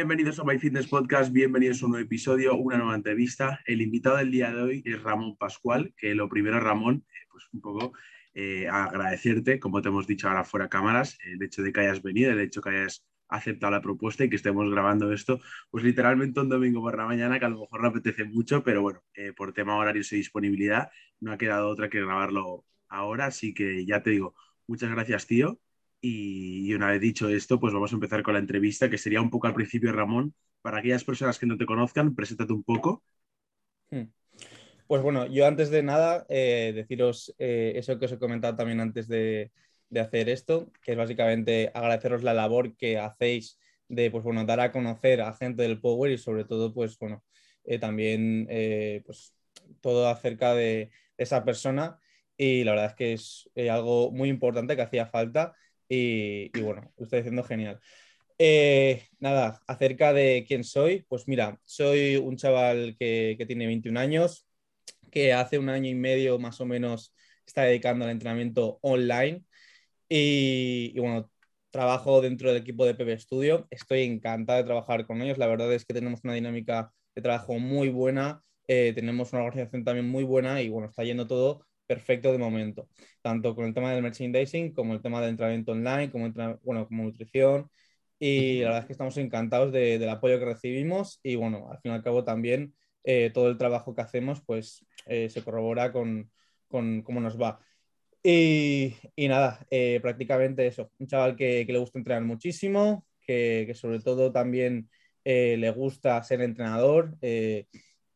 Bienvenidos a My Fitness Podcast, bienvenidos a un nuevo episodio, una nueva entrevista. El invitado del día de hoy es Ramón Pascual, que lo primero, Ramón, eh, pues un poco eh, agradecerte, como te hemos dicho ahora fuera cámaras, el hecho de que hayas venido, el hecho de que hayas aceptado la propuesta y que estemos grabando esto, pues literalmente un domingo por la mañana, que a lo mejor no apetece mucho, pero bueno, eh, por tema horarios y disponibilidad, no ha quedado otra que grabarlo ahora, así que ya te digo, muchas gracias, tío. Y, una vez dicho esto, pues vamos a empezar con la entrevista, que sería un poco al principio, Ramón. Para aquellas personas que no te conozcan, preséntate un poco. Hmm. Pues bueno, yo antes de nada, eh, deciros eh, eso que os he comentado también antes de, hacer esto, que es básicamente agradeceros la labor que hacéis de, pues bueno, dar a conocer a gente del Power y sobre todo, pues bueno, eh, también, pues todo acerca de esa persona y la verdad es que es algo muy importante que hacía falta y, bueno, lo estoy diciendo genial. Eh, nada, acerca de quién soy, pues mira, soy un chaval que, tiene 21 años, que hace un año y medio más o menos está dedicando al entrenamiento online y, bueno, trabajo dentro del equipo de PB Studio. Estoy encantado de trabajar con ellos. La verdad es que tenemos una dinámica de trabajo muy buena, eh, tenemos una organización también muy buena y bueno, está yendo todo perfecto de momento, tanto con el tema del merchandising como el tema del entrenamiento online, como, bueno, como nutrición. Y la verdad es que estamos encantados del apoyo que recibimos y bueno, al fin y al cabo también eh, todo el trabajo que hacemos pues eh, se corrobora con, con, cómo nos va. Y, y nada, eh, prácticamente eso, un chaval que, que, le gusta entrenar muchísimo, que, que sobre todo también le gusta ser entrenador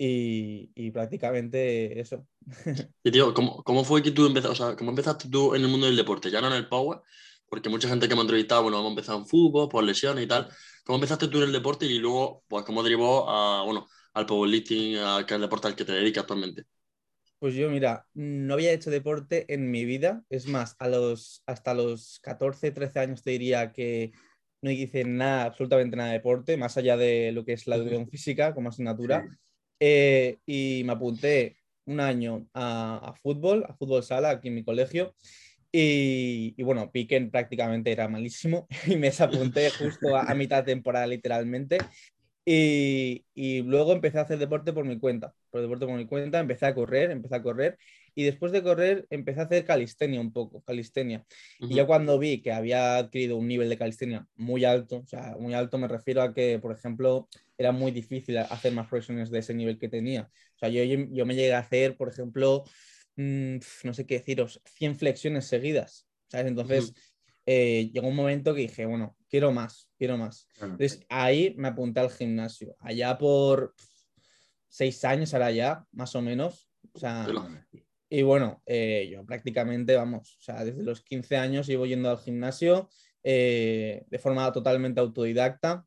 y, prácticamente eso. Y tío, ¿cómo, ¿cómo, fue que tú empezaste, o sea, cómo empezaste tú en el mundo del deporte? Ya no en el power, porque mucha gente que me ha entrevistado, bueno, hemos empezado en fútbol, por lesiones y tal. ¿Cómo empezaste tú en el deporte y luego, pues, cómo derivó a, bueno, al powerlifting, a, que es el deporte al que te dedicas actualmente? Pues yo, mira, no había hecho deporte en mi vida. Es más, a los, hasta los 14, 13 años te diría que no hice nada, absolutamente nada de deporte, más allá de lo que es la educación física como asignatura. Eh, y me apunté un año a, fútbol, a fútbol sala aquí en mi colegio. Y, bueno, Piquen prácticamente era malísimo y me desapunté justo a, mitad de temporada literalmente. Y, y, luego empecé a hacer deporte por mi cuenta, por deporte por mi cuenta, empecé a correr, empecé a correr y después de correr empecé a hacer calistenia un poco, calistenia. Y ya cuando vi que había adquirido un nivel de calistenia muy alto, o sea, muy alto me refiero a que, por ejemplo, era muy difícil hacer más flexiones de ese nivel que tenía. O sea, yo, yo me llegué a hacer, por ejemplo, mm, no sé qué deciros, 100 flexiones seguidas, ¿sabes? Entonces... Eh, llegó un momento que dije, bueno, quiero más, quiero más. Entonces ahí me apunté al gimnasio, allá por seis años, ahora ya, más o menos. O sea, y bueno, eh, yo prácticamente, vamos, o sea, desde los 15 años llevo yendo al gimnasio eh, de forma totalmente autodidacta.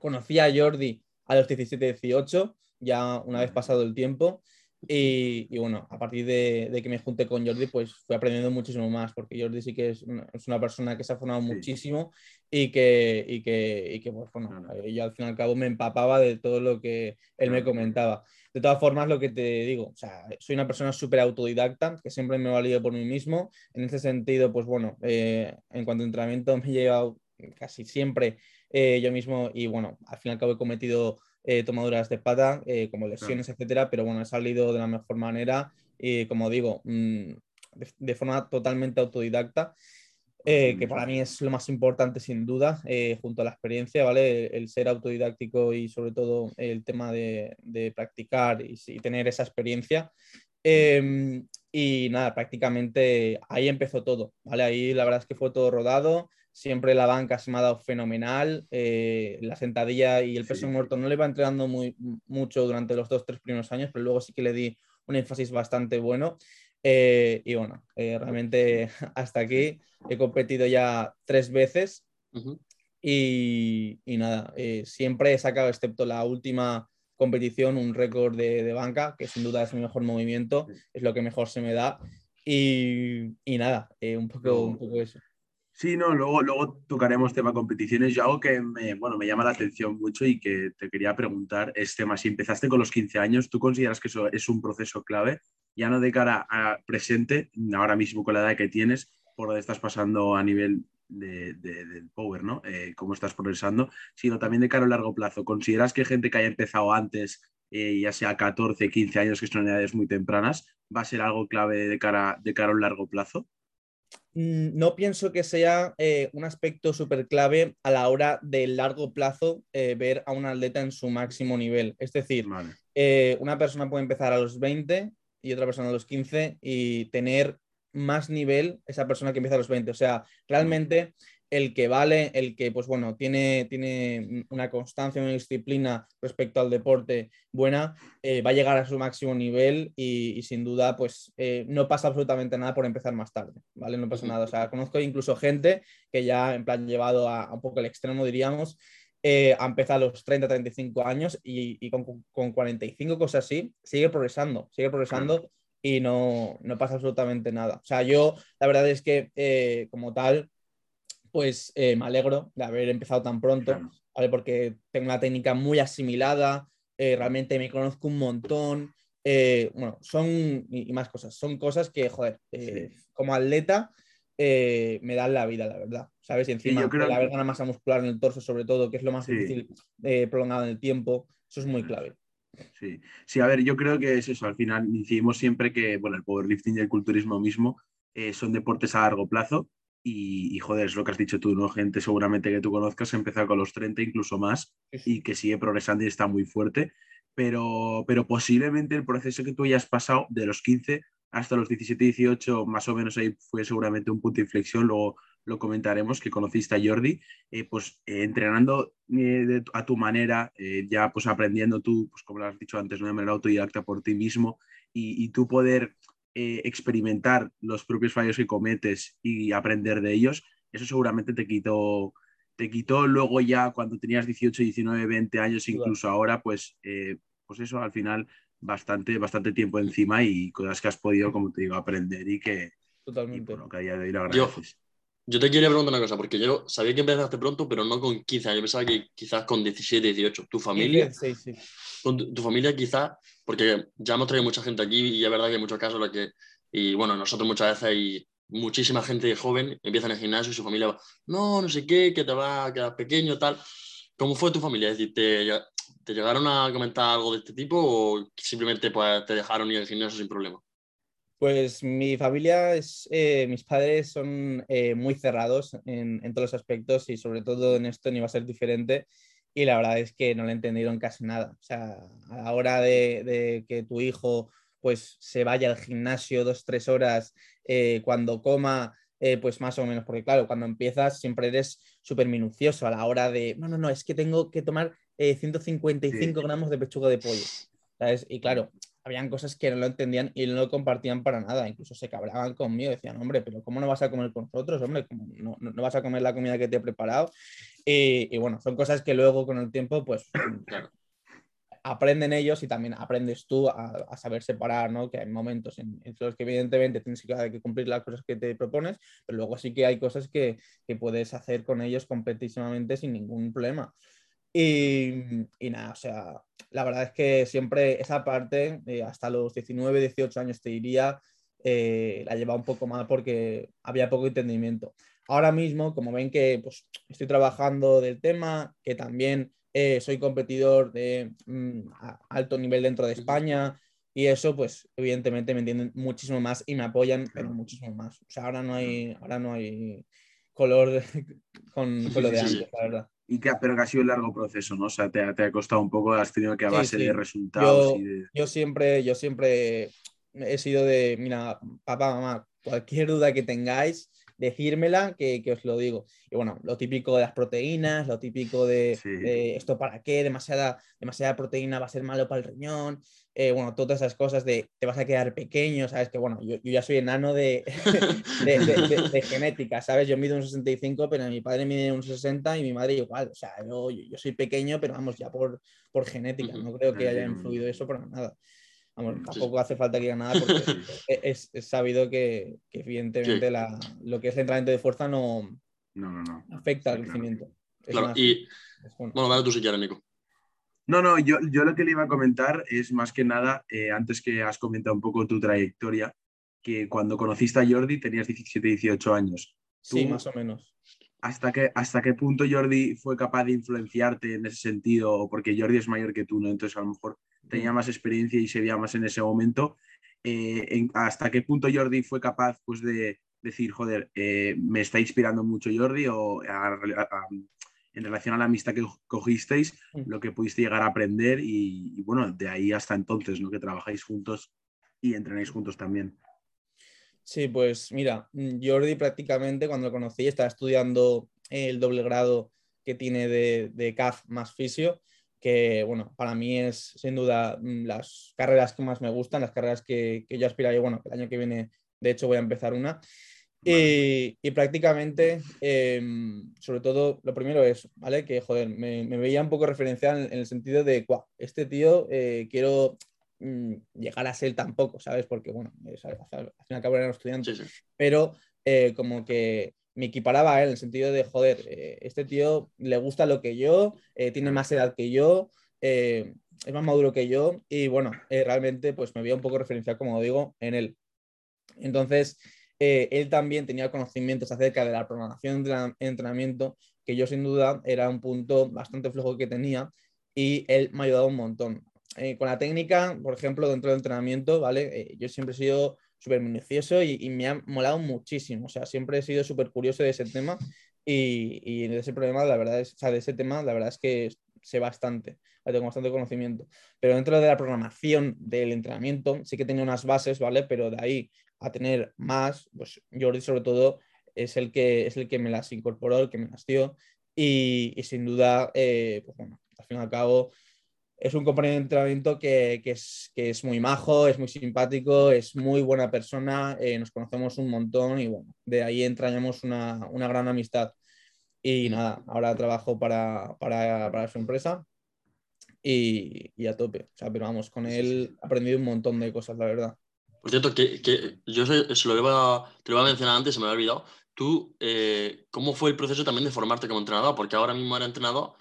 Conocí a Jordi a los 17, 18, ya una vez pasado el tiempo. Y, bueno, a partir de, que me junté con Jordi, pues fui aprendiendo muchísimo más, porque Jordi sí que es una, persona que se ha formado muchísimo y que, y que, y que pues, bueno, eh, yo al fin y al cabo me empapaba de todo lo que él me comentaba. De todas formas, lo que te digo, o sea, soy una persona súper autodidacta, que siempre me he valido por mí mismo. En ese sentido, pues bueno, eh, en cuanto a entrenamiento me he llevado casi siempre eh, yo mismo y bueno, al fin y al cabo he cometido eh, tomaduras de pata, eh, como lesiones, etcétera, pero bueno, he salido de la mejor manera y como digo, mm, de, forma totalmente autodidacta. Eh, que para mí es lo más importante sin duda, junto a la experiencia, ¿vale? El, ser autodidáctico y sobre todo el tema de, practicar y, y, tener esa experiencia. Em, y nada, prácticamente ahí empezó todo, ¿vale? Ahí la verdad es que fue todo rodado, siempre la banca se me ha dado fenomenal. Eh, la sentadilla y el peso muerto no le iba entrenando muy, mucho durante los dos, tres primeros años, pero luego sí que le di un énfasis bastante bueno. Eh, y bueno, eh, realmente hasta aquí he competido ya tres veces y, y, nada, siempre he sacado, excepto la última competición, un récord de, banca, que sin duda es mi mejor movimiento, es lo que mejor se me da. Y, nada, eh, un, poco, un poco eso. Sí, no, luego, luego tocaremos tema competiciones. Yo algo que me, bueno, me llama la atención mucho y que te quería preguntar es tema, si empezaste con los 15 años, ¿tú consideras que eso es un proceso clave, ya no de cara a presente, ahora mismo con la edad que tienes, por que estás pasando a nivel de, del power, ¿no? Eh, cómo estás progresando, sino también de cara a largo plazo. ¿Consideras que gente que haya empezado antes, eh, ya sea 14, 15 años, que son edades muy tempranas, va a ser algo clave de cara, de cara a un largo plazo? Mm, no pienso que sea eh, un aspecto súper clave a la hora de largo plazo ver a un atleta en su máximo nivel. Es decir, una persona puede empezar a los 20 y otra persona a los 15 y tener más nivel esa persona que empieza a los 20. O sea, realmente el que vale, el que, pues bueno, tiene, tiene una constancia, una disciplina respecto al deporte buena, eh, va a llegar a su máximo nivel y, sin duda, pues eh, no pasa absolutamente nada por empezar más tarde, ¿vale? No pasa nada. O sea, conozco incluso gente que ya, en plan, llevado a, un poco el extremo, diríamos, eh, ha empezado a los 30, 35 años y, con, con, 45, cosas así, sigue progresando, sigue progresando y no, pasa absolutamente nada. O sea, yo la verdad es que eh, como tal, pues eh, me alegro de haber empezado tan pronto, ¿vale? Porque tengo una técnica muy asimilada, eh, realmente me conozco un montón. bueno, son y, más cosas, son cosas que, joder, como atleta me dan la vida, la verdad. ¿Sabes? Y encima creo... la verdad, masa muscular en el torso, sobre todo, que es lo más difícil prolongado en el tiempo, eso es muy clave. Sí. sí, a ver, yo creo que es eso. Al final decidimos siempre que, bueno, el powerlifting y el culturismo mismo eh, son deportes a largo plazo y, joder, es lo que has dicho tú, ¿no? Gente seguramente que tú conozcas empezó con los 30, incluso más, y que sigue progresando y está muy fuerte, pero, pero posiblemente el proceso que tú hayas pasado de los 15 hasta los 17, 18, más o menos ahí fue seguramente un punto de inflexión, luego lo comentaremos, que conociste a Jordi, eh, pues eh, entrenando eh, a tu manera, ya pues aprendiendo tú, pues como lo has dicho antes, de manera autodidacta por ti mismo y, tú poder experimentar los propios fallos que cometes y aprender de ellos, eso seguramente te quitó, te quitó luego ya cuando tenías 18, 19, 20 años, incluso ahora, pues, pues eso al final bastante, bastante tiempo encima y cosas que has podido, como te digo, aprender y que, Totalmente. que a día de hoy lo agradeces. Yo te quería preguntar una cosa, porque yo sabía que empezaste pronto, pero no con 15 años. Yo pensaba que quizás con 17, 18. ¿Tu familia? Sí, sí. Con tu, familia quizás, porque ya hemos traído mucha gente aquí y es verdad que hay muchos casos en los que, y bueno, nosotros muchas veces hay muchísima gente joven, empieza en el gimnasio y su familia va, no, no sé qué, que te va a quedar pequeño, tal. ¿Cómo fue tu familia? Es decir, ¿te, te llegaron a comentar algo de este tipo o simplemente pues, te dejaron ir al gimnasio sin problema? Pues mi familia es, eh, mis padres son eh, muy cerrados en, todos los aspectos y sobre todo en esto ni va a ser diferente y la verdad es que no le entendieron casi nada. O sea, a la hora de, que tu hijo pues se vaya al gimnasio dos, tres horas, eh, cuando coma, pues más o menos, porque claro, cuando empiezas siempre eres súper minucioso a la hora de, no, no, no, es que tengo que tomar 155 gramos de pechuga de pollo. ¿sabes? Y claro, habían cosas que no lo entendían y no lo compartían para nada. Incluso se cabraban conmigo, decían, hombre, pero ¿cómo no vas a comer con nosotros? Hombre, no, no, vas a comer la comida que te he preparado? Y, bueno, son cosas que luego con el tiempo, pues, aprenden ellos y también aprendes tú a, saber separar, ¿no? Que hay momentos en, los que evidentemente tienes que, cumplir las cosas que te propones, pero luego sí que hay cosas que, que puedes hacer con ellos completísimamente sin ningún problema. Y, nada, o sea, la verdad es que siempre esa parte, eh, hasta los 19, 18 años te diría, eh, la llevaba un poco mal porque había poco entendimiento. Ahora mismo, como ven que pues, estoy trabajando del tema, que también eh, soy competidor de mm, alto nivel dentro de España y eso, pues evidentemente me entienden muchísimo más y me apoyan, pero muchísimo más. O sea, ahora no hay, ahora no hay color con, con, lo de antes, la verdad y que, pero que ha sido un largo proceso, ¿no? O sea, te, ha costado un poco, has tenido que a base de resultados. Yo, siempre, yo siempre he sido de, mira, papá, mamá, cualquier duda que tengáis, decírmela que, que, os lo digo. Y bueno, lo típico de las proteínas, lo típico de, esto para qué, demasiada, demasiada proteína va a ser malo para el riñón. Eh, bueno, todas esas cosas de te vas a quedar pequeño, ¿sabes? Que bueno, yo, ya soy enano de, de, genética, ¿sabes? Yo mido un 65, pero mi padre mide un 60 y mi madre igual. O sea, yo, yo soy pequeño, pero vamos, ya por, por genética. No creo que haya influido eso para nada. Vamos, tampoco hace falta que diga nada porque es, es, sabido que, que evidentemente la, lo que es el entrenamiento de fuerza no, no, no, afecta al crecimiento. Claro, y bueno, bueno tú si quieres, Nico. No, no, yo, yo, lo que le iba a comentar es más que nada, eh, antes que has comentado un poco tu trayectoria, que cuando conociste a Jordi tenías 17, 18 años. Sí, más o menos. ¿Hasta qué, ¿Hasta qué punto Jordi fue capaz de influenciarte en ese sentido? O porque Jordi es mayor que tú, ¿no? Entonces a lo mejor tenía más experiencia y se veía más en ese momento. Eh, ¿Hasta qué punto Jordi fue capaz pues, de decir, joder, eh, me está inspirando mucho Jordi o en relación a la amistad que cogisteis, lo que pudiste llegar a aprender y, bueno, de ahí hasta entonces, ¿no? Que trabajáis juntos y entrenáis juntos también. Sí, pues mira, mm, Jordi prácticamente cuando lo conocí estaba estudiando el doble grado que tiene de, de CAF más fisio, que bueno, para mí es sin duda mm, las carreras que más me gustan, las carreras que, que yo aspiraría, bueno, el año que viene de hecho voy a empezar una. Y, prácticamente, em, sobre todo, lo primero es, ¿vale? Que, joder, me, veía un poco referencial en, el sentido de, este tío eh, quiero mm, llegar a ser tampoco, ¿sabes? Porque, bueno, es, al, final acabo era un estudiante, pero eh, como que me equiparaba en el sentido de, joder, eh, este tío le gusta lo que yo, tiene más edad que yo, es más maduro que yo y, bueno, realmente, pues me veía un poco referencial, como digo, en él. Entonces, eh, él también tenía conocimientos acerca de la programación de entrenamiento, que yo sin duda era un punto bastante flojo que tenía y él me ha ayudado un montón. Eh, con la técnica, por ejemplo, dentro del entrenamiento, ¿vale? Eh, yo siempre he sido súper minucioso y, me ha molado muchísimo, o sea, siempre he sido súper curioso de ese tema y, y, de ese problema, la verdad es, o sea, de ese tema, la verdad es que sé bastante, tengo bastante conocimiento. Pero dentro de la programación del entrenamiento, sí que tenía unas bases, ¿vale? Pero de ahí a tener más, pues Jordi sobre todo es el que, es el que me las incorporó, el que me las dio y, sin duda, eh, pues bueno, al fin y al cabo es un compañero de entrenamiento que, es, que, es, muy majo, es muy simpático, es muy buena persona, eh, nos conocemos un montón y bueno, de ahí entrañamos una, una gran amistad. Y nada, ahora trabajo para, para, para su empresa y, y, a tope. O sea, pero vamos, con él he aprendido un montón de cosas, la verdad. Por cierto, que, que yo se, lo iba, te lo iba a mencionar antes, se me había olvidado. Tú, eh, ¿cómo fue el proceso también de formarte como entrenador? Porque ahora mismo eres entrenador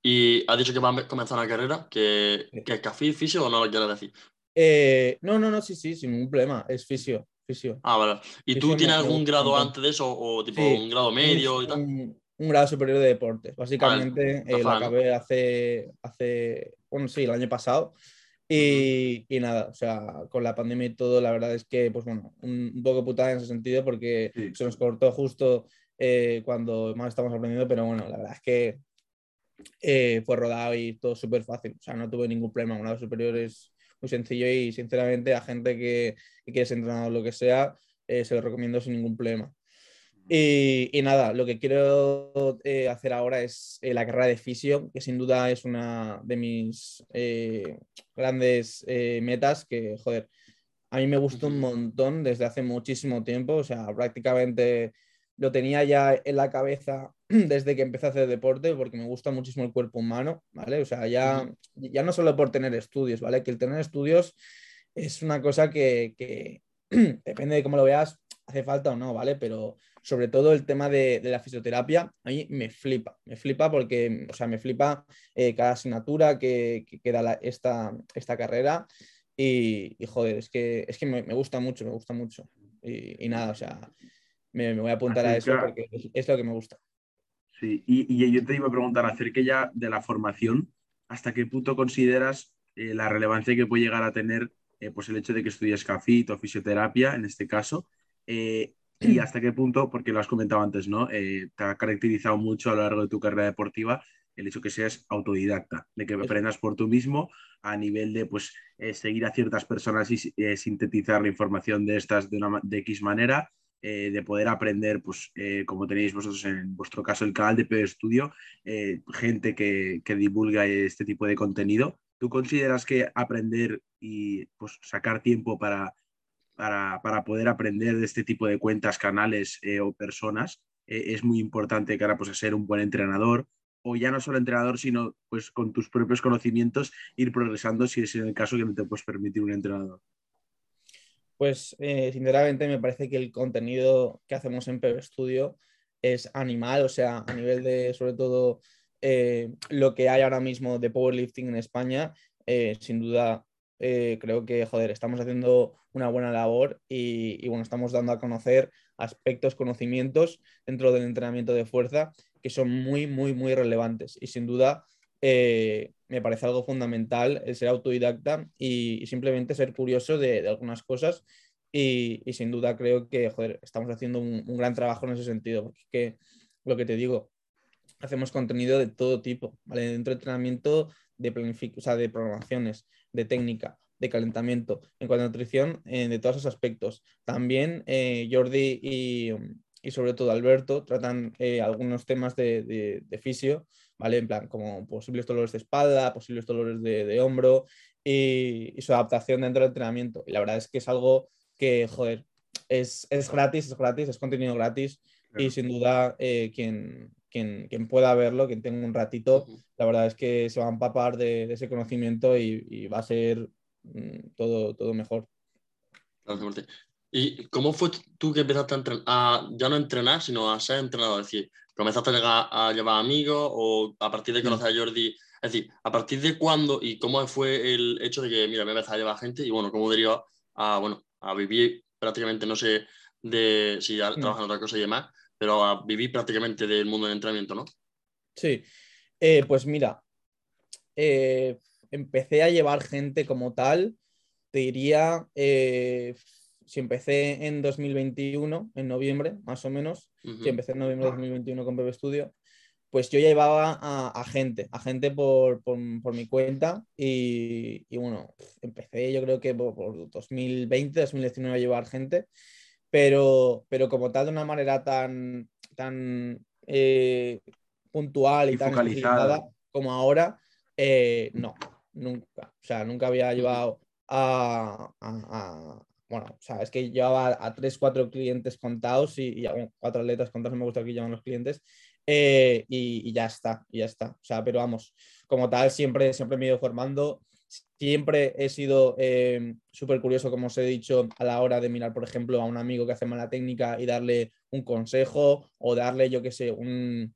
y has dicho que va a comenzar una carrera, que, que es café fisio o no lo quieres decir. Eh, no, no, no, sí, sí, sin ningún problema, es fisio. fisio. Ah, vale. ¿Y tú tienes algún grado antes de eso o tipo un grado medio y tal? Un, grado superior de deportes. Básicamente eh, lo acabé hace, hace, bueno, sí, el año pasado. Y, nada, o sea, con la pandemia y todo, la verdad es que, pues bueno, un, poco putada en ese sentido porque se nos cortó justo eh, cuando más estamos aprendiendo, pero bueno, la verdad es que eh, fue rodado y todo súper fácil, o sea, no tuve ningún problema. Un grado superior es muy sencillo y sinceramente a gente que, que quiere ser entrenador o lo que sea, eh, se lo recomiendo sin ningún problema. Y, nada, lo que quiero eh, hacer ahora es eh, la carrera de fisio, que sin duda es una de mis eh, grandes metas, que, joder, a mí me gusta un montón desde hace muchísimo tiempo, o sea, prácticamente lo tenía ya en la cabeza desde que empecé a hacer deporte, porque me gusta muchísimo el cuerpo humano, ¿vale? O sea, ya, ya no solo por tener estudios, ¿vale? Que el tener estudios es una cosa que, que depende de cómo lo veas, hace falta o no, ¿vale? Pero sobre todo el tema de, la fisioterapia, a mí me flipa, me flipa porque, o sea, me flipa eh, cada asignatura que, que, da esta, esta carrera y, joder, es que, es que me, gusta mucho, me gusta mucho. Y, nada, o sea, me, voy a apuntar a eso porque es, lo que me gusta. Sí, y, yo te iba a preguntar acerca ya de la formación, ¿hasta qué punto consideras eh, la relevancia que puede llegar a tener eh, pues el hecho de que estudies CAFIT o fisioterapia, en este caso, y hasta qué punto, porque lo has comentado antes, ¿no? Eh, te ha caracterizado mucho a lo largo de tu carrera deportiva el hecho que seas autodidacta, de que aprendas por tú mismo a nivel de pues eh, seguir a ciertas personas y eh, sintetizar la información de estas de, una, de X manera, eh, de poder aprender, pues como tenéis vosotros en vuestro caso el canal de PB Studio, eh, gente que, divulga este tipo de contenido. ¿Tú consideras que aprender y pues, sacar tiempo para, para, poder aprender de este tipo de cuentas, canales o personas es muy importante cara pues, a ser un buen entrenador o ya no solo entrenador, sino pues con tus propios conocimientos ir progresando si es en el caso que no te puedes permitir un entrenador? Pues eh, sinceramente me parece que el contenido que hacemos en PB Studio es animal, o sea, a nivel de sobre todo eh, lo que hay ahora mismo de powerlifting en España, eh, sin duda creo que, joder, estamos haciendo una buena labor y, bueno, estamos dando a conocer aspectos, conocimientos dentro del entrenamiento de fuerza que son muy, muy, muy relevantes y sin duda me parece algo fundamental el ser autodidacta y, simplemente ser curioso de, algunas cosas. Y, sin duda creo que estamos haciendo un, gran trabajo en ese sentido, porque es que lo que te digo, hacemos contenido de todo tipo, ¿vale? Dentro de entrenamiento, de, o sea, de programaciones, de técnica, de calentamiento, en cuanto a nutrición, eh, de todos esos aspectos. También eh, Jordi y, y, sobre todo Alberto tratan eh, algunos temas de, de, de fisio ¿vale? En plan, como posibles dolores de espalda, posibles dolores de, hombro y, su adaptación dentro del entrenamiento. Y la verdad es que es algo que, joder, es, gratis, es gratis, es contenido gratis y sin duda eh, quien, quien, quien, pueda verlo, quien tenga un ratito, la verdad es que se va a empapar de, ese conocimiento y, va a ser mm, todo, todo mejor. ¿Y cómo fue tú que empezaste a, entrenar, a ya no entrenar, sino a ser entrenador? Es decir, ¿comenzaste a, llevar amigos o a partir de mm. conocer a Jordi? Es decir, ¿a partir de cuándo y cómo fue el hecho de que, mira, me empezado a llevar gente y, bueno, cómo derivó a, bueno, a vivir prácticamente, no sé, de si ya mm. trabajan en otra cosa y demás, pero a vivir prácticamente del mundo del entrenamiento, ¿no? Sí, eh, pues mira, eh, empecé a llevar gente como tal, te diría... Eh, si empecé en 2021, en noviembre, más o menos, si empecé en noviembre de 2021 con Bebe Studio, pues yo llevaba a, gente, a gente por, mi cuenta y, bueno, empecé yo creo que por, 2020, 2019 a llevar gente, pero, pero como tal de una manera tan, tan eh, puntual y, tan focalizada como ahora, eh, no, nunca. O sea, nunca había llevado a, bueno, o sea, es que llevaba a tres, cuatro clientes contados y, a cuatro atletas contados, me gusta que llaman los clientes, eh, y, ya está, y ya está. O sea, pero vamos, como tal, siempre, siempre me he ido formando, siempre he sido eh, súper curioso, como os he dicho, a la hora de mirar, por ejemplo, a un amigo que hace mala técnica y darle un consejo o darle, yo qué sé, un,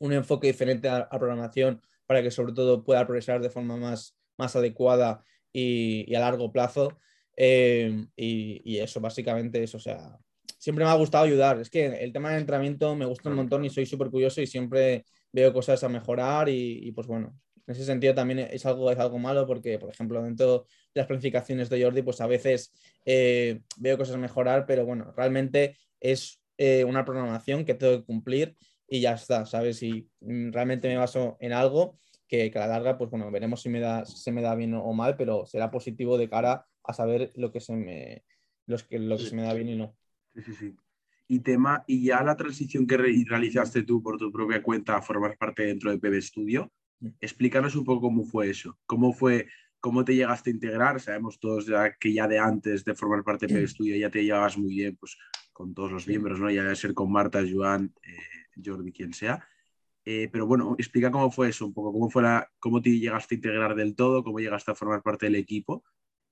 enfoque diferente a, a, programación para que sobre todo pueda progresar de forma más, más adecuada y, y a largo plazo. Em, y, eso, básicamente eso. O sea, siempre me ha gustado ayudar. Es que el tema del entrenamiento me gusta un montón y soy súper curioso y siempre veo cosas a mejorar y, pues bueno, en ese sentido también es algo, es algo malo porque, por ejemplo, dentro de las planificaciones de Jordi, pues a veces eh, veo cosas mejorar, pero bueno, realmente es eh, una programación que tengo que cumplir y ya está, ¿sabes? Si mm, realmente me baso en algo que, que a la larga, pues bueno, veremos si me da, se me da bien o mal, pero será positivo de cara a saber lo que se me, los que, lo que se me da bien y no. Sí, sí, sí. Y tema, y ya la transición que realizaste tú por tu propia cuenta a formar parte dentro de PB Studio. Explícanos un poco cómo fue eso, cómo fue, cómo te llegaste a integrar, sabemos todos ya que ya de antes de formar parte de PB Studio ya te llevabas muy bien pues, con todos los miembros, ¿no? ya de ser con Marta, Joan, eh, Jordi, quien sea. Eh, pero bueno, explica cómo fue eso, un poco, cómo, fue la, cómo te llegaste a integrar del todo, cómo llegaste a formar parte del equipo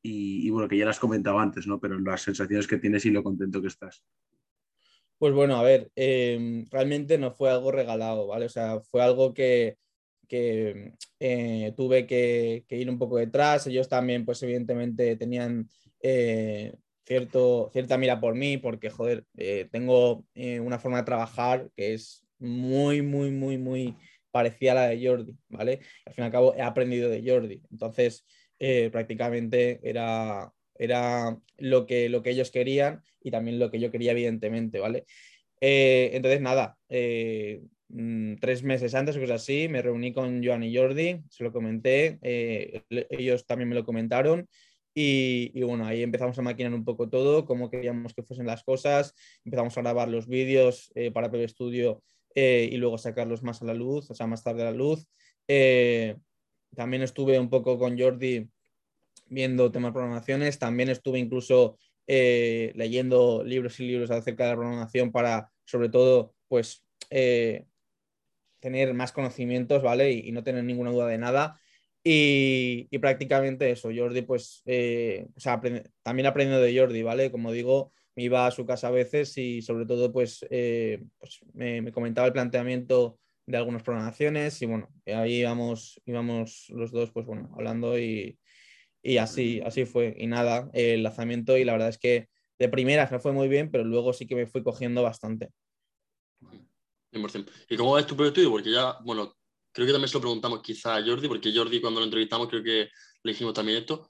y, bueno, que ya las comentado antes, ¿no? Pero las sensaciones que tienes y lo contento que estás. Pues bueno, a ver, em, realmente no fue algo regalado, ¿vale? O sea, fue algo que, eh, tuve que, ir un poco detrás. Ellos también, pues evidentemente, tenían eh, cierto, cierta mira por mí, porque, joder, eh, tengo una forma de trabajar que es muy, muy, muy, muy parecida a la de Jordi, ¿vale? Al fin y al cabo, he aprendido de Jordi. Entonces, prácticamente era, era lo, que, lo que ellos querían y también lo que yo quería, evidentemente, ¿vale? Entonces, nada, eh, mm, tres meses antes cosas así, me reuní con Joan y Jordi, se lo comenté, ellos también me lo comentaron Y, bueno, ahí empezamos a maquinar un poco todo, cómo queríamos que fuesen las cosas, empezamos a grabar los vídeos eh, para PB Studio eh, y luego sacarlos más a la luz, o sea, más tarde a la luz. Eh, también estuve un poco con Jordi viendo temas de programaciones, también estuve incluso leyendo libros y libros acerca de la programación para, sobre todo, pues tener más conocimientos, ¿vale? Y, y, no tener ninguna duda de nada. Y, prácticamente eso, Jordi, pues, eh, o sea, también aprendiendo de Jordi, ¿vale? Como digo, me iba a su casa a veces y sobre todo, pues, eh, pues me, comentaba el planteamiento de algunas programaciones y bueno, ahí íbamos, íbamos los dos, pues bueno, hablando y, y así, así fue. Y nada, el lanzamiento y la verdad es que de primeras me fue muy bien, pero luego sí que me fui cogiendo bastante. ¿Y cómo es tu propio estudio? Porque ya, bueno, creo que también se lo preguntamos quizá a Jordi, porque Jordi cuando lo entrevistamos creo que le dijimos también esto.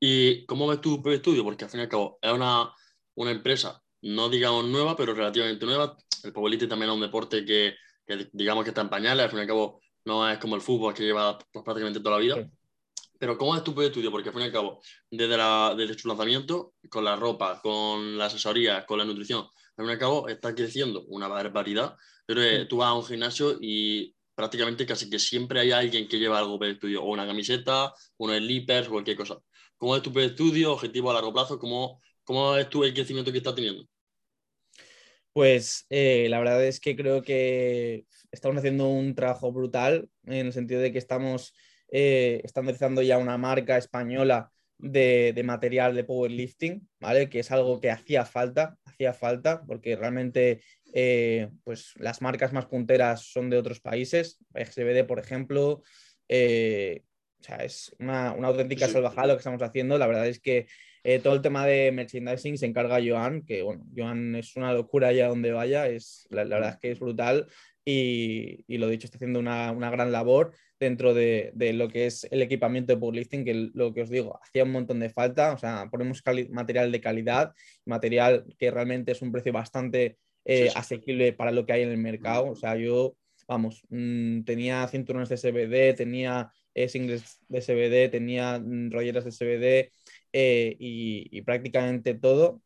¿Y cómo ves tu propio estudio? Porque al fin y al cabo es una, una empresa, no digamos nueva, pero relativamente nueva. El Powerlifting también es un deporte que, que, digamos que está en pañales, al fin y al cabo no es como el fútbol que lleva pues, prácticamente toda la vida. Pero ¿cómo es tu propio estudio? Porque al fin y al cabo, desde, la, desde su lanzamiento, con la ropa, con la asesoría, con la nutrición, al fin y al cabo está creciendo una barbaridad. Pero tú vas a un gimnasio y prácticamente casi que siempre hay alguien que lleva algo para el estudio, o una camiseta, unos slippers, cualquier cosa. ¿Cómo es tu estudio, objetivo a largo plazo? ¿Cómo, cómo es tu el crecimiento que estás teniendo? Pues eh, la verdad es que creo que estamos haciendo un trabajo brutal en el sentido de que estamos eh, estando ya una marca española de, de, material de powerlifting, ¿vale? Que es algo que hacía falta, hacía falta, porque realmente eh, pues las marcas más punteras son de otros países, XBD, por ejemplo. Eh, o sea, es una, auténtica salvajada lo que estamos haciendo. La verdad es que eh, todo el tema de merchandising se encarga Joan, que bueno, Joan es una locura allá donde vaya, es, la, verdad es que es brutal y, y lo dicho, está haciendo una, una gran labor dentro de, de, lo que es el equipamiento de powerlifting, que lo que os digo, hacía un montón de falta, o sea, ponemos material de calidad, material que realmente es un precio bastante eh, asequible para lo que hay en el mercado. O sea, yo, vamos, mm, tenía cinturones de CBD, tenía eh, singles de CBD, tenía mm, rolleras de CBD eh, y, prácticamente todo.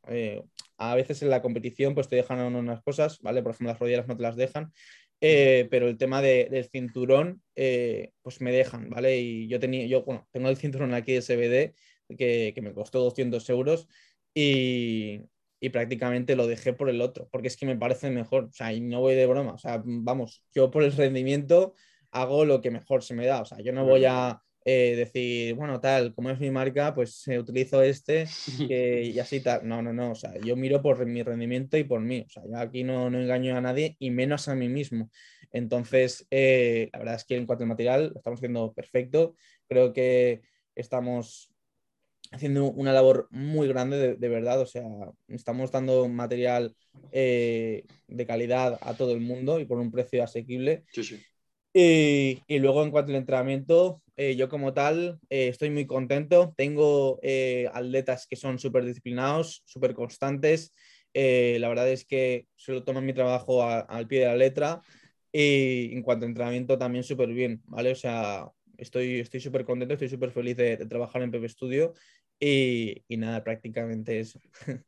a veces en la competición pues te dejan unas cosas, ¿vale? Por ejemplo, las rolleras no te las dejan. pero el tema del cinturón, pues me dejan, ¿vale? Y yo tenía, yo, bueno, tengo el cinturón aquí de CBD que, que me costó 200 euros y, y prácticamente lo dejé por el otro, porque es que me parece mejor, o sea, y no voy de broma, o sea, vamos, yo por el rendimiento hago lo que mejor se me da, o sea, yo no voy a eh, decir, bueno, tal, como es mi marca, pues eh, utilizo este y así tal, no, no, no, o sea, yo miro por mi rendimiento y por mí, o sea, yo aquí no, no engaño a nadie y menos a mí mismo. Entonces, eh, la verdad es que en cuanto al material, lo estamos haciendo perfecto, creo que estamos haciendo una labor muy grande de, verdad, o sea, estamos dando material eh, de calidad a todo el mundo y por un precio asequible. Sí, sí. Y, y, luego en cuanto al entrenamiento, eh, yo como tal eh, estoy muy contento. Tengo atletas que son súper disciplinados, súper constantes. la verdad es que se lo toman mi trabajo al pie de la letra. Y en cuanto a entrenamiento también súper bien, ¿vale? O sea, estoy súper contento, estoy súper feliz de, trabajar en Pepe Studio y, y nada, prácticamente eso.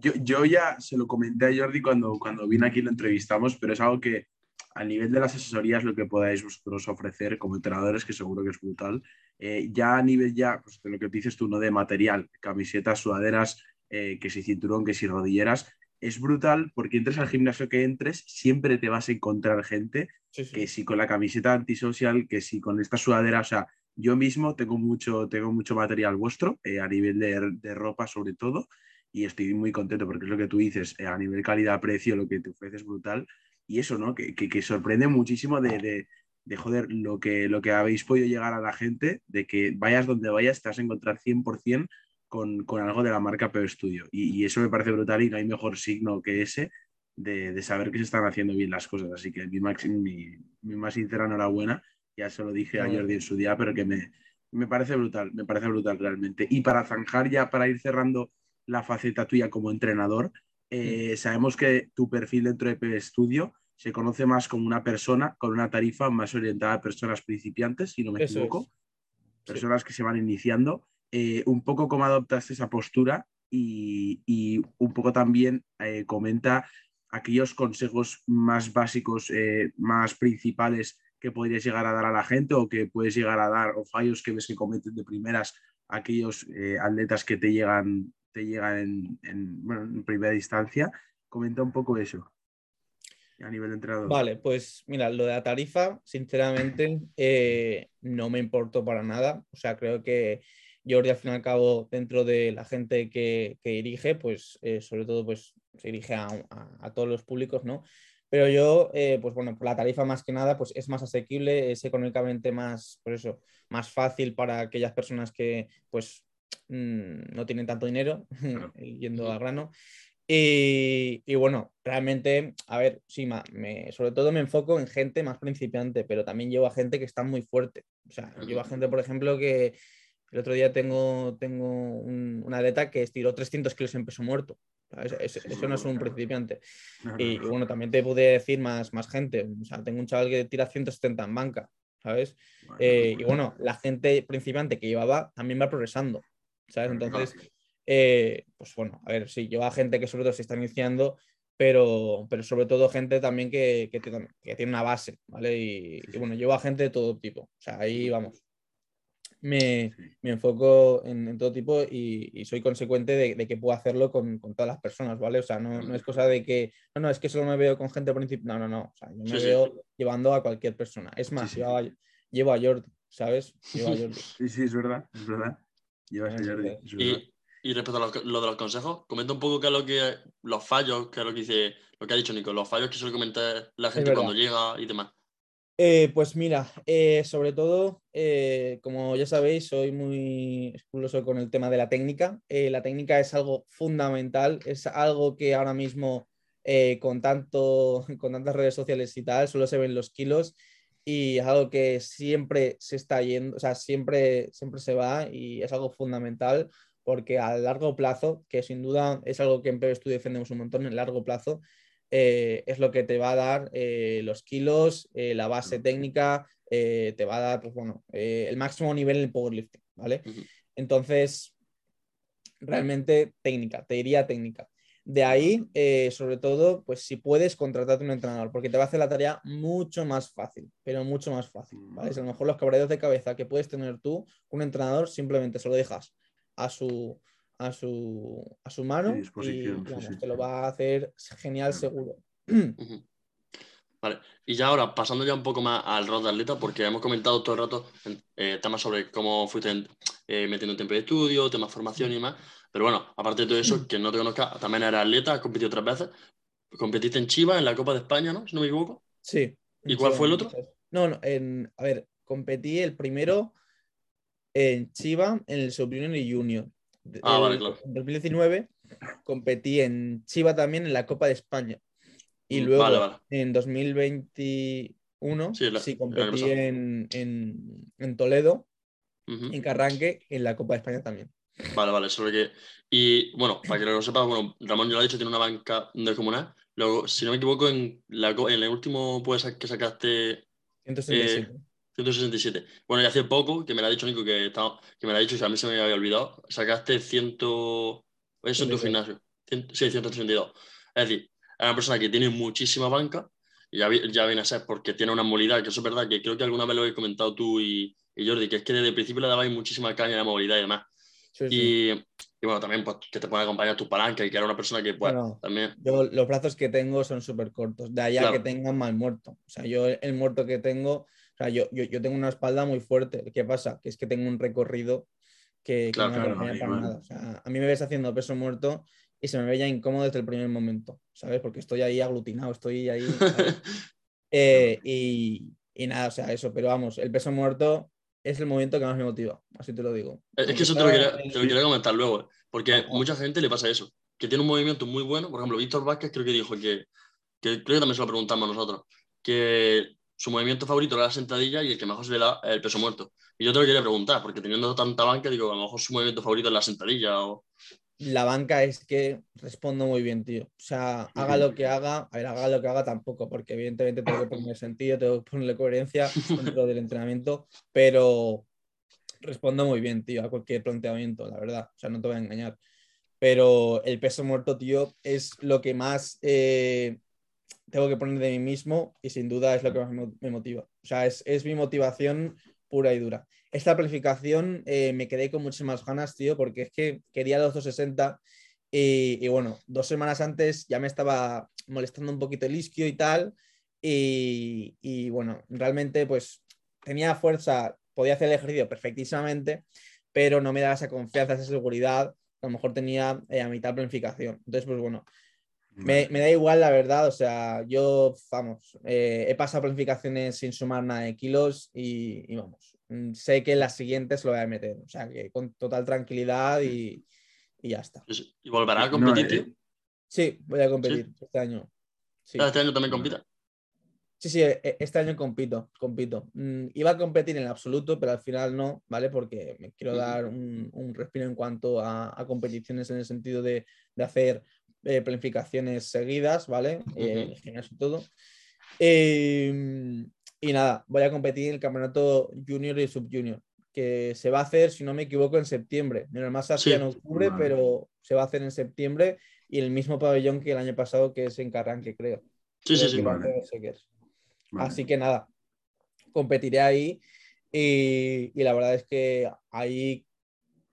yo, yo, ya se lo comenté a Jordi cuando, cuando vine aquí lo entrevistamos, pero es algo que a nivel de las asesorías, lo que podáis vosotros ofrecer como entrenadores, que seguro que es brutal, eh, ya a nivel ya, pues de lo que dices tú, no de material, camisetas, sudaderas, eh, que si cinturón, que si rodilleras, es brutal porque entres al gimnasio que entres, siempre te vas a encontrar gente que si con la camiseta antisocial, que si con esta sudadera, o sea, yo mismo tengo mucho, tengo mucho material vuestro eh, a nivel de, ropa sobre todo y estoy muy contento porque es lo que tú dices, eh, a nivel calidad-precio lo que te ofreces es brutal y eso, ¿no? Que, que, sorprende muchísimo de, de, joder, lo que, lo que habéis podido llegar a la gente, de que vayas donde vayas, te vas a encontrar 100% con, algo de la marca Peo Studio. Y, eso me parece brutal y no hay mejor signo que ese de, saber que se están haciendo bien las cosas. Así que mi, mi, más sincera enhorabuena. Ya se lo dije a Jordi en su día, pero que me, me parece brutal, me parece brutal realmente. Y para zanjar ya, para ir cerrando la faceta tuya como entrenador, eh, sabemos que tu perfil dentro de P Studio se conoce más como una persona con una tarifa más orientada a personas principiantes, si no me equivoco, personas que se van iniciando. eh, un poco cómo adoptaste esa postura y, un poco también eh, comenta aquellos consejos más básicos, más principales que podrías llegar a dar a la gente o que puedes llegar a dar o fallos que ves que cometen de primeras aquellos atletas que te llegan, te llegan en, primera instancia. Comenta un poco eso a nivel de entrenador. Vale, pues mira, lo de la tarifa, sinceramente, no me importó para nada. O sea, creo que Jordi, al fin y al cabo, dentro de la gente que, dirige, pues eh, sobre todo pues, se dirige a, todos los públicos, ¿no? Pero yo, eh, pues bueno, la tarifa más que nada, pues es más asequible, es económicamente más, por eso, más fácil para aquellas personas que, pues, mm, no tienen tanto dinero, yendo a grano. Y, bueno, realmente, a ver, sí, me, sobre todo me enfoco en gente más principiante, pero también llevo a gente que está muy fuerte. O sea, llevo a gente, por ejemplo, que, el otro día tengo, tengo un, una atleta que estiró 300 kilos en peso muerto. Eso, no es un principiante. Y, bueno, también te pude decir más, más gente. O sea, tengo un chaval que tira 170 en banca, ¿sabes? Eh, y bueno, la gente principiante que llevaba también va progresando, ¿sabes? Entonces, eh, pues bueno, a ver, sí, lleva gente que sobre todo se está iniciando, pero, pero sobre todo gente también que, que, tiene una base, ¿vale? Y, y bueno, lleva gente de todo tipo. O sea, ahí vamos me, enfoco en, todo tipo y, soy consecuente de, que puedo hacerlo con, todas las personas, ¿vale? O sea, no, es cosa de que, no, no, es que solo me veo con gente principio, no, no, no, o sea, yo me veo llevando a cualquier persona. Es más, llevo, a, llevo, a, Jordi, ¿sabes? Llevo a Jordi. Sí, sí, es verdad, es verdad. Llevas a Jordi. Y, y, respecto a lo, de los consejos, comenta un poco qué es lo que los fallos, qué es lo que dice, lo que ha dicho Nico, los fallos que suele comentar la gente cuando llega y demás. Eh, pues mira, eh, sobre todo, eh, como ya sabéis, soy muy esculoso con el tema de la técnica. la técnica es algo fundamental, es algo que ahora mismo con, tanto, con tantas redes sociales y tal, solo se ven los kilos y es algo que siempre se está yendo, o sea, siempre, siempre se va y es algo fundamental porque a largo plazo, que sin duda es algo que en PB Studio defendemos un montón, en largo plazo, eh, es lo que te va a dar eh, los kilos, eh, la base técnica, te va a dar, pues bueno, el máximo nivel en el powerlifting, ¿vale? Entonces, realmente técnica, te diría técnica. De ahí, sobre todo, pues si puedes contratarte un entrenador, porque te va a hacer la tarea mucho más fácil, pero mucho más fácil, ¿vale? a lo mejor los cabreos de cabeza que puedes tener tú, un entrenador simplemente se lo dejas a su, a su, a su mano y te lo va a hacer genial seguro. Vale, y ya ahora pasando ya un poco más al rol de atleta, porque hemos comentado todo el rato eh, temas sobre cómo fuiste eh, metiendo tiempo de estudio, temas de formación y más, pero bueno, aparte de todo eso, que no te conozca, también eres atleta, has competido otras veces, competiste en Chivas, en la Copa de España, ¿no? Si no me equivoco. Sí. ¿Y cuál fue el otro? No, no, en, a ver, competí el primero en Chiva, en el Sub y Junior. Ah, vale, claro. En 2019 competí en Chiva también en la Copa de España. Y mm, luego en 2021 sí, competí en, en, Toledo, en Carranque, en la Copa de España también. Vale, vale, solo que. Y bueno, para que lo sepas, bueno, Ramón ya lo ha dicho, tiene una banca de comunal. Luego, si no me equivoco, en, la, en el último pues, que sacaste. 167. 167. Bueno, y hace poco, que me lo ha dicho Nico, que, que me lo ha dicho, que a mí se me había olvidado, sacaste 100... Eso en tu gimnasio. sí, 132. Es decir, es una persona que tiene muchísima banca, y ya, ya viene a ser porque tiene una movilidad, que eso es verdad, que creo que alguna vez lo he comentado tú y, y Jordi, que es que desde el principio le dabais muchísima caña a la movilidad y demás. Y, y, bueno, también pues, que te puede acompañar tu palanca y que era una persona que pues, también... Yo los brazos que tengo son súper cortos, de allá que tengan mal muerto. O sea, yo el muerto que tengo o sea, yo, yo, tengo una espalda muy fuerte. ¿Qué pasa? Que es que tengo un recorrido que, no me para nada. O sea, a mí me ves haciendo peso muerto y se me ve ya incómodo desde el primer momento, ¿sabes? Porque estoy ahí aglutinado, estoy ahí. Eh, y, y, nada, o sea, eso, pero vamos, el peso muerto es el momento que más me motiva, así te lo digo. Es que eso te lo, quería, te lo quería comentar luego, porque a mucha gente le pasa eso, que tiene un movimiento muy bueno. Por ejemplo, Víctor Vázquez creo que dijo que, que creo que también se lo preguntamos nosotros, que su movimiento favorito era la sentadilla y el que mejor se le da el peso muerto. Y yo te lo quería preguntar, porque teniendo tanta banca, digo, a lo mejor su movimiento favorito es la sentadilla o... La banca es que respondo muy bien, tío. O sea, haga lo que haga, a ver, haga lo que haga tampoco, porque evidentemente tengo que poner sentido, tengo que ponerle coherencia dentro del entrenamiento, pero respondo muy bien, tío, a cualquier planteamiento, la verdad. O sea, no te voy a engañar. Pero el peso muerto, tío, es lo que más eh, tengo que poner de mí mismo y sin duda es lo que más me motiva. O sea, es, es mi motivación pura y dura. Esta planificación eh, me quedé con muchísimas ganas, tío, porque es que quería los 260 y, y, bueno, dos semanas antes ya me estaba molestando un poquito el isquio y tal. Y, y, bueno, realmente pues tenía fuerza, podía hacer el ejercicio perfectísimamente, pero no me daba esa confianza, esa seguridad. A lo mejor tenía eh, a mitad planificación. Entonces, pues bueno, me, me, da igual, la verdad. O sea, yo, vamos, eh, he pasado planificaciones sin sumar nada de kilos y, y, vamos, mm, sé que en las siguientes lo voy a meter. O sea, que con total tranquilidad y, y ya está. ¿Y volverá a competir, tío? Sí, voy a competir ¿Sí? este año. Sí. ¿Este año también compita? Sí, sí, e, este año compito, compito. Mm, iba a competir en el absoluto, pero al final no, ¿vale? Porque me quiero dar un, un respiro en cuanto a, a, competiciones en el sentido de, de hacer eh, planificaciones seguidas, ¿vale? Uh -huh. eh, todo. Eh, y nada, voy a competir en el campeonato junior y subjunior, que se va a hacer, si no me equivoco, en septiembre. Menos más hacía sí. en octubre, vale. pero se va a hacer en septiembre y el mismo pabellón que el año pasado, que es en Carranque, creo. Sí, creo sí, sí. Vale. Vale. Así que nada, competiré ahí y, y, la verdad es que ahí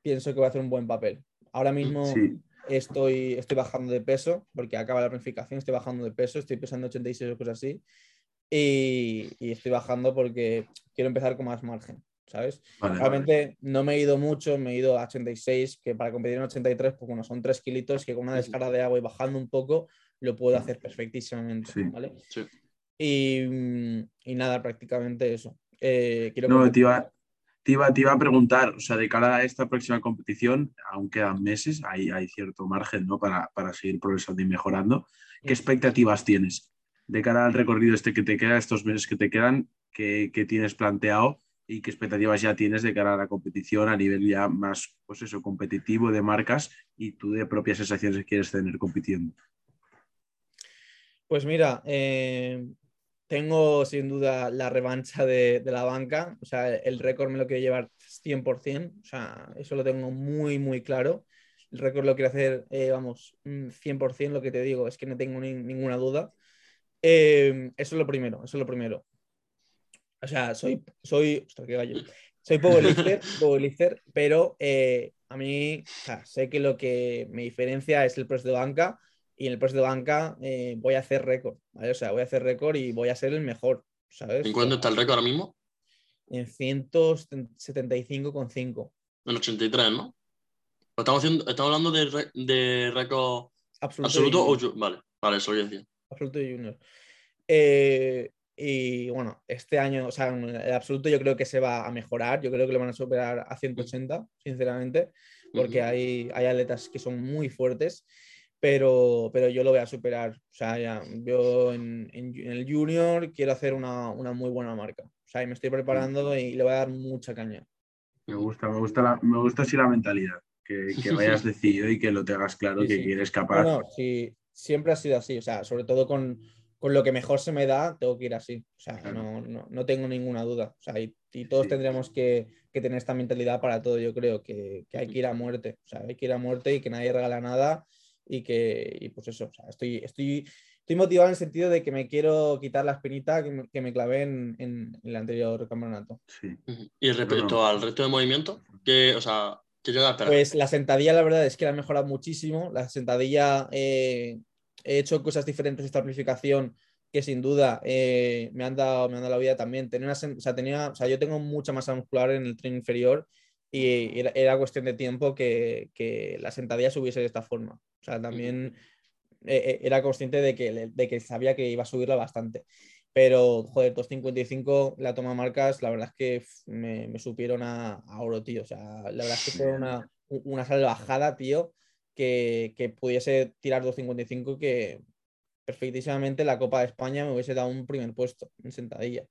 pienso que voy a hacer un buen papel. Ahora mismo sí. Estoy, estoy bajando de peso porque acaba la planificación, estoy bajando de peso, estoy pesando 86 o cosas así y, y estoy bajando porque quiero empezar con más margen. ¿sabes? Vale, Realmente vale. no me he ido mucho, me he ido a 86, que para competir en 83, pues bueno, son 3 kilitos que con una descarga de agua y bajando un poco lo puedo hacer perfectísimamente, sí. ¿vale? Sí. Y, y nada, prácticamente eso. Eh, quiero no, te iba, te, iba, te iba, a preguntar, o sea, de cara a esta próxima competición, aún quedan meses, hay, hay cierto margen ¿no? para, para seguir progresando y mejorando. ¿Qué expectativas tienes de cara al recorrido este que te queda, estos meses que te quedan, que, que tienes planteado y qué expectativas ya tienes de cara a la competición a nivel ya más, pues eso, competitivo de marcas y tú de propias sensaciones que quieres tener compitiendo? Pues mira, eh, tengo sin duda la revancha de, de, la banca, o sea, el récord me lo quiero llevar 100%, o sea, eso lo tengo muy, muy claro. El récord lo quiero hacer, eh, vamos, 100%, lo que te digo, es que no tengo ni, ninguna duda. Eh, eso es lo primero, eso es lo primero. O sea, soy, soy, ostras, qué gallo. Soy powerlifter, powerlifter pero eh, a mí o sea, sé que lo que me diferencia es el press de banca y en el press de banca eh, voy a hacer récord, ¿vale? O sea, voy a hacer récord y voy a ser el mejor, ¿sabes? ¿En cuánto está el récord ahora mismo? En 175,5. En 83, ¿no? Estamos, haciendo, estamos hablando de, de récord absoluto, absoluto o Vale, vale, eso voy a decir. Absoluto y junior. Eh, y bueno, este año, o sea, el absoluto yo creo que se va a mejorar, yo creo que lo van a superar a 180, sinceramente, porque uh -huh. hay, hay atletas que son muy fuertes pero, pero yo lo voy a superar. O sea, ya, yo en, en, en, el junior quiero hacer una, una, muy buena marca. O sea, y me estoy preparando y le voy a dar mucha caña. Me gusta, me gusta, la, me gusta así la mentalidad, que, que vayas decidido y que lo tengas claro, sí, que sí. eres capaz. No, no, sí, siempre ha sido así, o sea, sobre todo con, con lo que mejor se me da, tengo que ir así. O sea, claro. no, no, no, tengo ninguna duda. O sea, y, y todos sí. tendríamos que, que, tener esta mentalidad para todo, yo creo, que, que hay que ir a muerte. O sea, hay que ir a muerte y que nadie regala nada y que, y pues eso, o sea, estoy, estoy, estoy motivado en el sentido de que me quiero quitar la espinita que me, que me clavé en, en, el anterior campeonato. Sí. Y respecto no. al resto de movimientos, que, o sea, ¿qué llega a? Pues la sentadilla, la verdad es que la ha mejorado muchísimo. La sentadilla, eh, he hecho cosas diferentes esta planificación que sin duda eh, me, han dado, me han dado la vida también. Tenía una, o sea, tenía, o sea, yo tengo mucha masa muscular en el tren inferior y era, era cuestión de tiempo que, que, la sentadilla subiese de esta forma. O sea, también eh, era consciente de que, de que sabía que iba a subirla bastante. Pero, joder, 255, la toma marcas, la verdad es que me, me supieron a, a, oro, tío. O sea, la verdad es que fue una, una salvajada, tío, que, que pudiese tirar 255 que perfectísimamente la Copa de España me hubiese dado un primer puesto en sentadilla.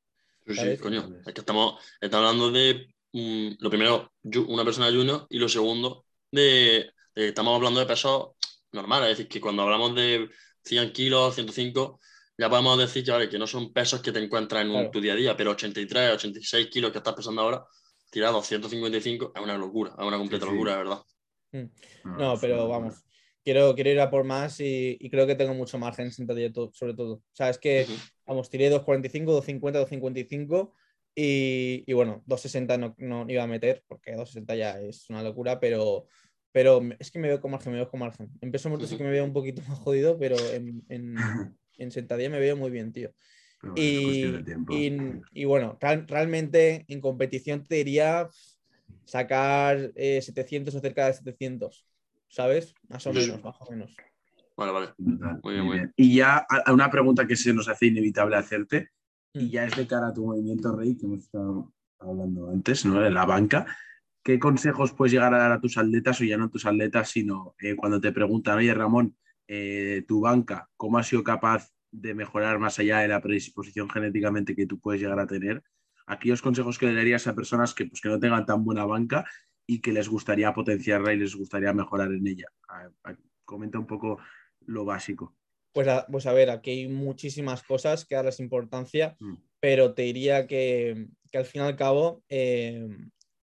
Sí, sí, coño. Es que estamos, estamos hablando de um, lo primero, una persona junior y lo segundo, de, de, estamos hablando de pesos normales. Es decir, que cuando hablamos de 100 kilos, 105, ya podemos decir que, vale, que no son pesos que te encuentras en un, claro. tu día a día, pero 83, 86 kilos que estás pesando ahora, tirar 255 es una locura, es una completa Sí, sí. locura, verdad. No, pero vamos, quiero, quiero ir a por más y, y creo que tengo mucho margen en sentadilla sobre todo. O sea, es que, Ujú. vamos, tiré 2.45, 2.50, 2.55 y, y bueno, 2.60 no, no iba a meter porque 2.60 ya es una locura, pero, pero es que me veo con margen, me veo con margen. En peso muerto sí que me veo un poquito más jodido, pero en, en, en sentadilla me veo muy bien, tío. Bueno, Y, y- y bueno, real- realmente en competición te diría sacar eh, 700 o cerca de 700, ¿sabes? Más o menos, más o menos. Vale, vale. Muy bien, muy bien. Y ya a- a una pregunta que se nos hace inevitable hacerte, y Mm. ya es de cara a tu movimiento, Rey, que hemos estado hablando antes, ¿no? De la banca. ¿Qué consejos puedes llegar a dar a tus atletas, o ya no a tus atletas, sino eh, cuando te preguntan, oye, Ramón, eh, tu banca, ¿cómo ha sido capaz de mejorar más allá de la predisposición genéticamente que tú puedes llegar a tener? Aquellos consejos que le darías a personas que, pues, que no tengan tan buena banca y que les gustaría potenciarla y les gustaría mejorar en ella. A- a- comenta un poco lo básico. Pues a, pues a ver, aquí hay muchísimas cosas que darles importancia, Mm. pero te diría que, que al fin y al cabo eh,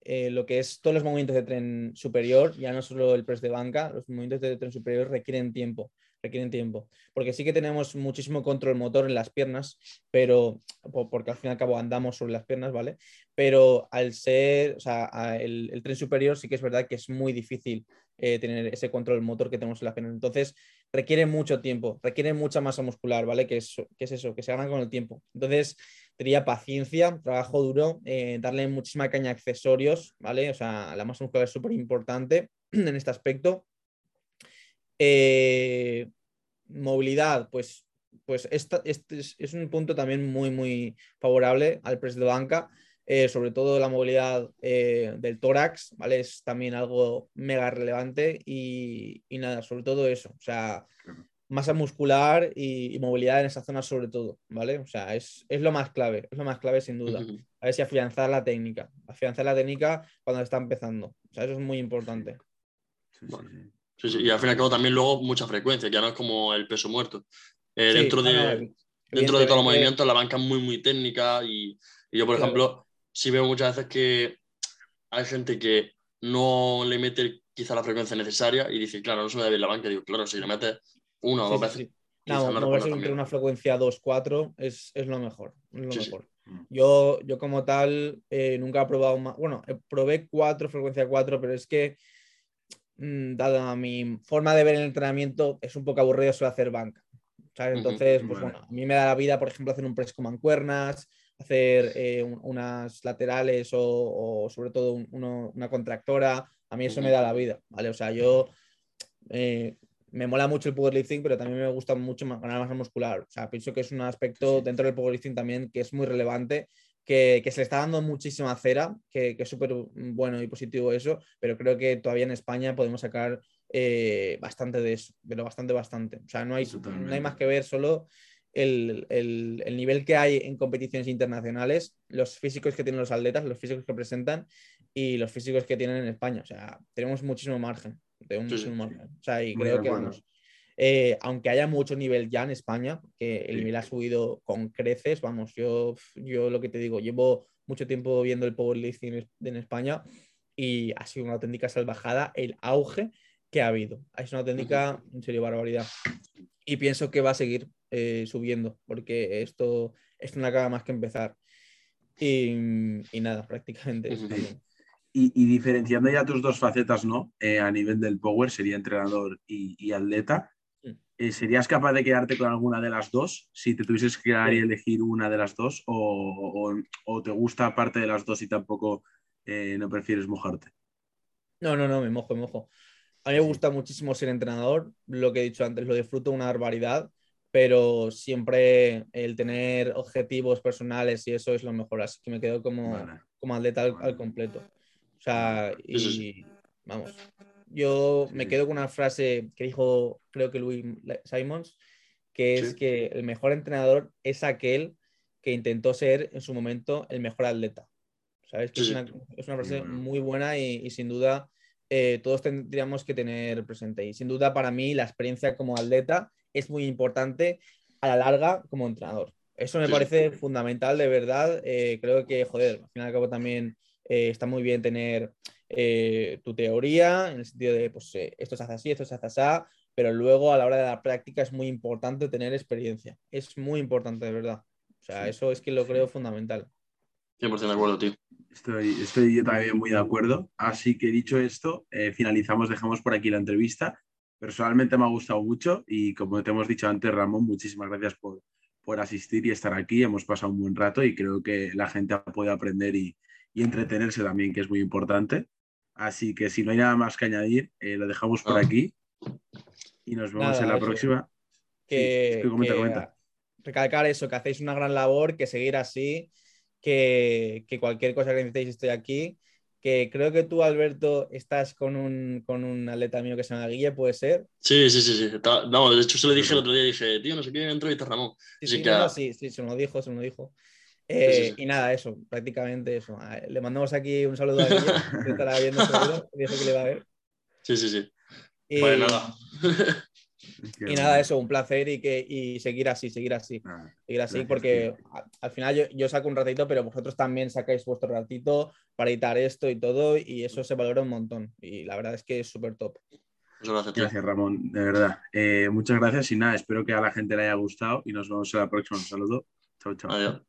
eh, lo que es todos los movimientos de tren superior, ya no solo el press de banca, los movimientos de tren superior requieren tiempo, requieren tiempo, porque sí que tenemos muchísimo control motor en las piernas, pero po- porque al fin y al cabo andamos sobre las piernas, ¿vale? Pero al ser, o sea, el, el tren superior sí que es verdad que es muy difícil eh, tener ese control motor que tenemos en las piernas. Entonces, requiere mucho tiempo, requiere mucha masa muscular, ¿vale? Que es, que es eso, que se gana con el tiempo. Entonces, diría paciencia, trabajo duro, eh, darle muchísima caña a accesorios, ¿vale? O sea, la masa muscular es súper importante en este aspecto. Eh, movilidad, pues, pues esta- este es, un punto también muy, muy favorable al press de banca. Eh, sobre todo la movilidad eh, del tórax, ¿vale? Es también algo mega relevante y, y nada, sobre todo eso, o sea, masa muscular y, y movilidad en esa zona sobre todo, ¿vale? O sea, es, es lo más clave, es lo más clave sin duda. A ver si afianzar la técnica, afianzar la técnica cuando está empezando, o sea, eso es muy importante. Sí, sí, Vale. sí. Sí, sí, Y al fin y al cabo también luego mucha frecuencia, que ya no es como el peso muerto. Eh, Sí, dentro no, de, dentro de todos los movimientos, la banca es muy, muy técnica y, y yo, por Claro. ejemplo, sí veo muchas veces que hay gente que no le mete quizá la frecuencia necesaria y dice, claro, no se me debe ir la banca. Y digo, claro, si le metes una o Sí, dos sí, veces, sí. No, no moverse entre una frecuencia 2-4 es, es lo mejor. es lo mejor. Mm. Yo, yo como tal eh, nunca he probado más. Bueno, eh, probé 4, frecuencia 4, pero es que mm, dada mi forma de ver el entrenamiento, es un poco aburrido solo hacer banca. ¿sabes? Entonces, pues vale. bueno, a mí me da la vida, por ejemplo, hacer un press con mancuernas, hacer eh, un- unas laterales o, o sobre todo un- uno- una contractora. A mí eso me da la vida, ¿vale? O sea, yo eh, me mola mucho el powerlifting, pero también me gusta mucho ganar masa muscular. O sea, pienso que es un aspecto dentro del powerlifting también que es muy relevante, que, que se le está dando muchísima cera, que, que es súper bueno y positivo eso, pero creo que todavía en España podemos sacar eh, bastante de eso, pero bastante, bastante. O sea, no hay, no hay más que ver solo el, el- el nivel que hay en competiciones internacionales, los físicos que tienen los atletas, los físicos que presentan y los físicos que tienen en España. O sea, tenemos muchísimo margen. Tenemos Sí, muchísimo margen. O sea, y creo que vamos. eh, aunque haya mucho nivel ya en España, que el Sí. nivel ha subido con creces, vamos, yo, yo lo que te digo, llevo mucho tiempo viendo el powerlifting en España y ha sido una auténtica salvajada el auge que ha habido. Es una auténtica, en serio, barbaridad. Y pienso que va a seguir eh, subiendo, porque esto, esto no acaba más que empezar. Y, y nada, prácticamente eso. Y, y diferenciando ya tus dos facetas, ¿no? Eh, a nivel del power, sería entrenador y, y atleta. Eh, ¿Serías capaz de quedarte con alguna de las dos? Si te tuvieses que quedar y Sí. elegir una de las dos, o, o- o te gusta parte de las dos y tampoco no prefieres mojarte. No, no, no, me mojo, me mojo. A mí me gusta muchísimo ser entrenador, lo que he dicho antes, lo disfruto una barbaridad, pero siempre el tener objetivos personales y eso es lo mejor, así que me quedo como, Vale. como atleta al, completo. O sea, y Sí, vamos, yo me quedo con una frase que dijo, creo que Louis Simons, que es Sí. que el mejor entrenador es aquel que intentó ser en su momento el mejor atleta. ¿Sabes? Que Sí, es, una, es una frase muy buena y, y sin duda eh, todos tendríamos que tener presente. Y sin duda para mí la experiencia como atleta es muy importante a la larga como entrenador. Eso me Sí, parece fundamental, de verdad. Eh, creo que, joder, al fin y al cabo también eh, está muy bien tener tu teoría, en el sentido de, pues, esto se hace así, esto se hace así, pero luego a la hora de la práctica es muy importante tener experiencia. Es muy importante, de verdad. O sea, eso es que lo creo fundamental. 100% de acuerdo, tío. Estoy, estoy yo también muy de acuerdo. Así que dicho esto, finalizamos, dejamos por aquí la entrevista. Personalmente me ha gustado mucho y como te hemos dicho antes, Ramón, muchísimas gracias por, por asistir y estar aquí. Hemos pasado un buen rato y creo que la gente ha podido aprender y, y entretenerse también, que es muy importante. Así que si no hay nada más que añadir, eh, lo dejamos por ah. aquí y nos vemos en la próxima. Que, recalcar eso, que hacéis una gran labor, que seguir así, que, cualquier cosa que necesitéis estoy aquí. Que creo que tú, Alberto, estás con un, con un atleta mío que se llama Guille, ¿puede ser? Sí, sí, sí. sí. No, de hecho, se lo dije el otro día, dije, tío, no sé qué entrevista Ramón. Sí, sí, sí, sí, se lo dijo, se lo dijo. Eh, y nada, eso, prácticamente eso. Le mandamos aquí un saludo a Guille, que estará viendo este dijo que le va a ver. Sí, sí, sí. Y, pues nada. y nada, eso, un placer y, que, y seguir así, seguir así. Ah, seguir así, porque al final yo, saco un ratito, pero vosotros también sacáis vuestro ratito para editar esto y todo, y eso se valora un montón. Y la verdad es que es súper top. Gracias, gracias, Ramón, de verdad. Eh, muchas gracias y nada, espero que a la gente le haya gustado y nos vemos en la próxima. Un saludo. Chao, chao.